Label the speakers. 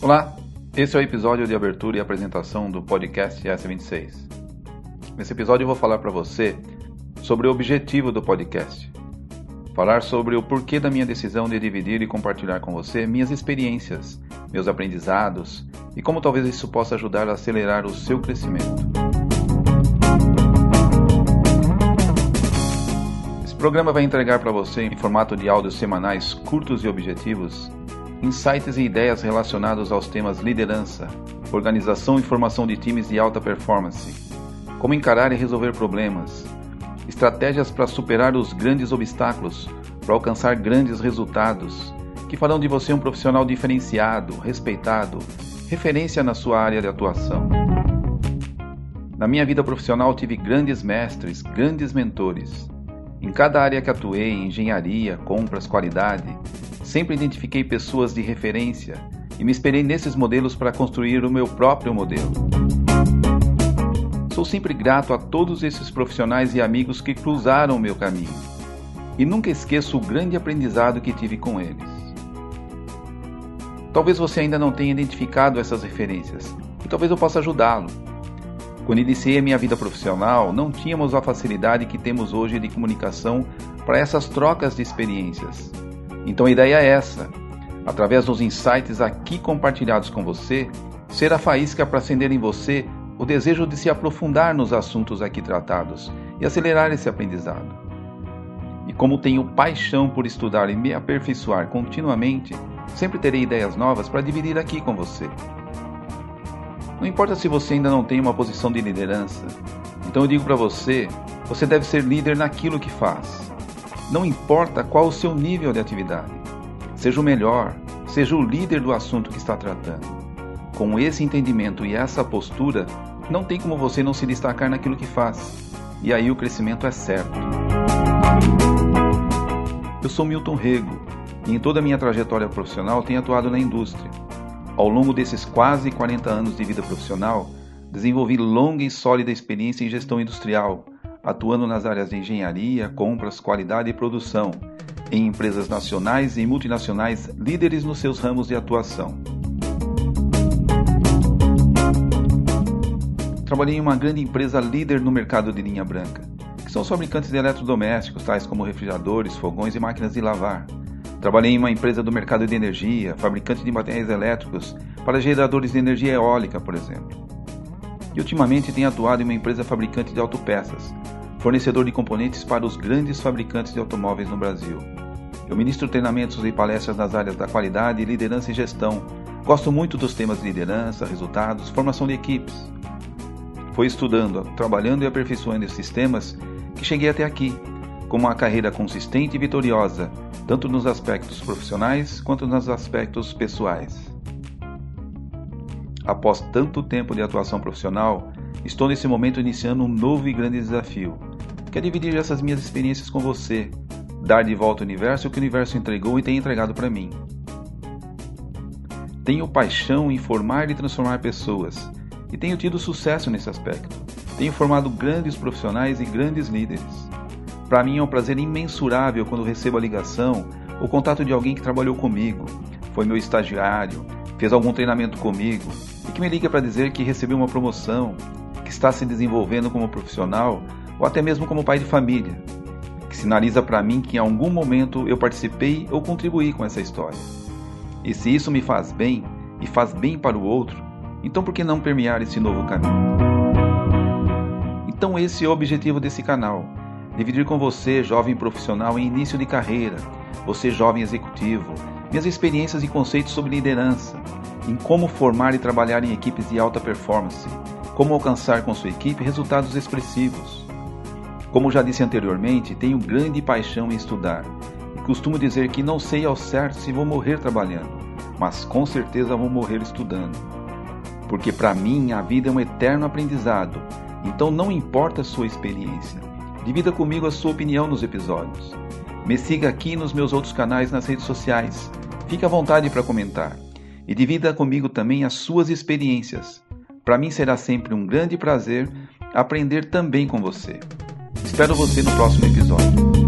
Speaker 1: Olá, esse é o episódio de abertura e apresentação do podcast S26. Nesse episódio eu vou falar para você sobre o objetivo do podcast. Falar sobre o porquê da minha decisão de dividir e compartilhar com você minhas experiências, meus aprendizados e como talvez isso possa ajudar a acelerar o seu crescimento. Esse programa vai entregar para você, em formato de áudios semanais curtos e objetivos, insights e ideias relacionados aos temas liderança, organização e formação de times de alta performance, como encarar e resolver problemas, estratégias para superar os grandes obstáculos, para alcançar grandes resultados, que farão de você um profissional diferenciado, respeitado, referência na sua área de atuação. Na minha vida profissional tive grandes mestres, grandes mentores. Em cada área que atuei, engenharia, compras, qualidade, Sempre identifiquei pessoas de referência e me esperei nesses modelos para construir o meu próprio modelo. Sou sempre grato a todos esses profissionais e amigos que cruzaram o meu caminho e nunca esqueço o grande aprendizado que tive com eles. Talvez você ainda não tenha identificado essas referências e talvez eu possa ajudá-lo. Quando iniciei a minha vida profissional, não tínhamos a facilidade que temos hoje de comunicação para essas trocas de experiências. Então a ideia é essa: através dos insights aqui compartilhados com você, ser a faísca para acender em você o desejo de se aprofundar nos assuntos aqui tratados e acelerar esse aprendizado. E como tenho paixão por estudar e me aperfeiçoar continuamente, sempre terei ideias novas para dividir aqui com você. Não importa se você ainda não tem uma posição de liderança, então eu digo para você: você deve ser líder naquilo que faz. Não importa qual o seu nível de atividade. Seja o melhor, seja o líder do assunto que está tratando. Com esse entendimento e essa postura, não tem como você não se destacar naquilo que faz. E aí o crescimento é certo. Eu sou Milton Rego e em toda a minha trajetória profissional tenho atuado na indústria. Ao longo desses quase 40 anos de vida profissional, desenvolvi longa e sólida experiência em gestão industrial, atuando nas áreas de engenharia, compras, qualidade e produção, em empresas nacionais e multinacionais líderes nos seus ramos de atuação. Trabalhei em uma grande empresa líder no mercado de linha branca, que são os fabricantes de eletrodomésticos, tais como refrigeradores, fogões e máquinas de lavar. Trabalhei em uma empresa do mercado de energia, fabricante de materiais elétricos para geradores de energia eólica, por exemplo. E ultimamente tenho atuado em uma empresa fabricante de autopeças, fornecedor de componentes para os grandes fabricantes de automóveis no Brasil. Eu ministro treinamentos e palestras nas áreas da qualidade, liderança e gestão. Gosto muito dos temas de liderança, resultados, formação de equipes. Foi estudando, trabalhando e aperfeiçoando esses temas que cheguei até aqui, com uma carreira consistente e vitoriosa, tanto nos aspectos profissionais quanto nos aspectos pessoais. Após tanto tempo de atuação profissional, estou nesse momento iniciando um novo e grande desafio Quero dividir essas minhas experiências com você, dar de volta ao universo o que o universo entregou e tem entregado para mim. Tenho paixão em formar e transformar pessoas e tenho tido sucesso nesse aspecto. Tenho formado grandes profissionais e grandes líderes. Para mim é um prazer imensurável quando recebo a ligação ou contato de alguém que trabalhou comigo, foi meu estagiário, fez algum treinamento comigo e que me liga para dizer que recebeu uma promoção, que está se desenvolvendo como profissional ou até mesmo como pai de família, que sinaliza para mim que em algum momento eu participei ou contribuí com essa história. E se isso me faz bem e faz bem para o outro, então por que não permear esse novo caminho? Então esse é o objetivo desse canal: dividir com você, jovem profissional em início de carreira, você jovem executivo, minhas experiências e conceitos sobre liderança, em como formar e trabalhar em equipes de alta performance, como alcançar com sua equipe resultados expressivos. Como já disse anteriormente, tenho grande paixão em estudar e costumo dizer que não sei ao certo se vou morrer trabalhando, mas com certeza vou morrer estudando. Porque para mim a vida é um eterno aprendizado, então não importa a sua experiência. Divida comigo a sua opinião nos episódios. Me siga aqui nos meus outros canais nas redes sociais. Fique à vontade para comentar. E divida comigo também as suas experiências. Para mim será sempre um grande prazer aprender também com você. Espero você no próximo episódio.